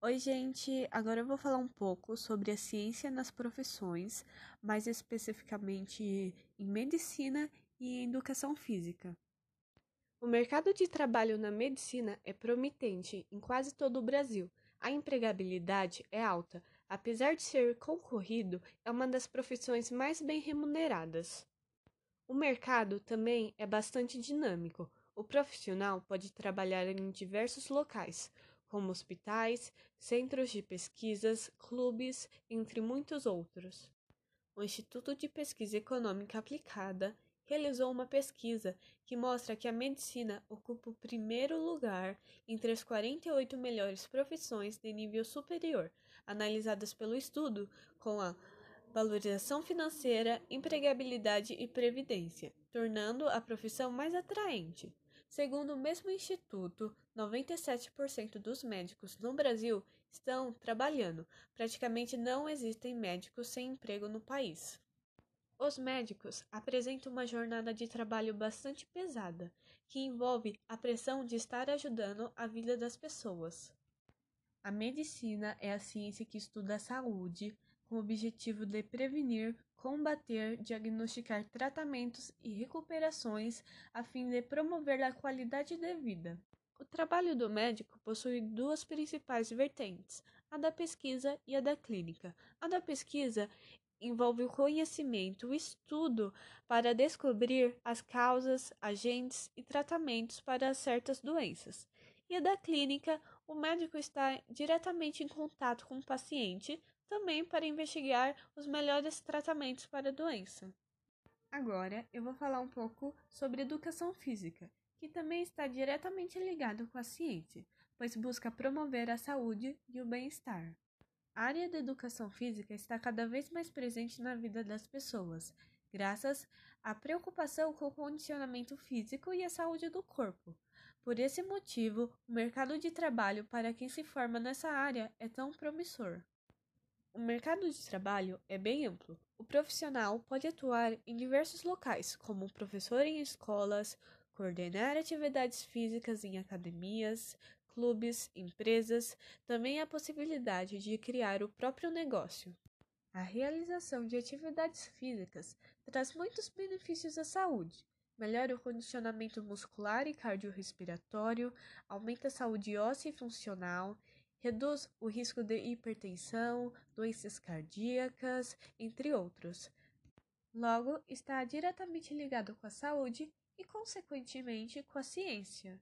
Oi, gente! Agora eu vou falar um pouco sobre a ciência nas profissões, mais especificamente em medicina e em educação física. O mercado de trabalho na medicina é promitente em quase todo o Brasil. A empregabilidade é alta, apesar de ser concorrido, é uma das profissões mais bem remuneradas. O mercado também é bastante dinâmico. O profissional pode trabalhar em diversos locais, como hospitais, centros de pesquisas, clubes, entre muitos outros. O Instituto de Pesquisa Econômica Aplicada realizou uma pesquisa que mostra que a medicina ocupa o primeiro lugar entre as 48 melhores profissões de nível superior, analisadas pelo estudo com a valorização financeira, empregabilidade e previdência, tornando a profissão mais atraente. Segundo o mesmo instituto, 97% dos médicos no Brasil estão trabalhando. Praticamente não existem médicos sem emprego no país. Os médicos apresentam uma jornada de trabalho bastante pesada, que envolve a pressão de estar ajudando a vida das pessoas. A medicina é a ciência que estuda a saúde, com o objetivo de prevenir, combater, diagnosticar tratamentos e recuperações a fim de promover a qualidade de vida. O trabalho do médico possui duas principais vertentes, a da pesquisa e a da clínica. A da pesquisa envolve o conhecimento, o estudo para descobrir as causas, agentes e tratamentos para certas doenças. E a da clínica, o médico está diretamente em contato com o paciente, também para investigar os melhores tratamentos para a doença. Agora eu vou falar um pouco sobre educação física, que também está diretamente ligado com a ciência, pois busca promover a saúde e o bem-estar. A área da educação física está cada vez mais presente na vida das pessoas, graças à preocupação com o condicionamento físico e a saúde do corpo. Por esse motivo, o mercado de trabalho para quem se forma nessa área é tão promissor. O mercado de trabalho é bem amplo. O profissional pode atuar em diversos locais, como professor em escolas, coordenar atividades físicas em academias, clubes, empresas, também há a possibilidade de criar o próprio negócio. A realização de atividades físicas traz muitos benefícios à saúde. Melhora o condicionamento muscular e cardiorrespiratório, aumenta a saúde óssea e funcional, reduz o risco de hipertensão, doenças cardíacas, entre outros. Logo, está diretamente ligado com a saúde e, consequentemente, com a ciência.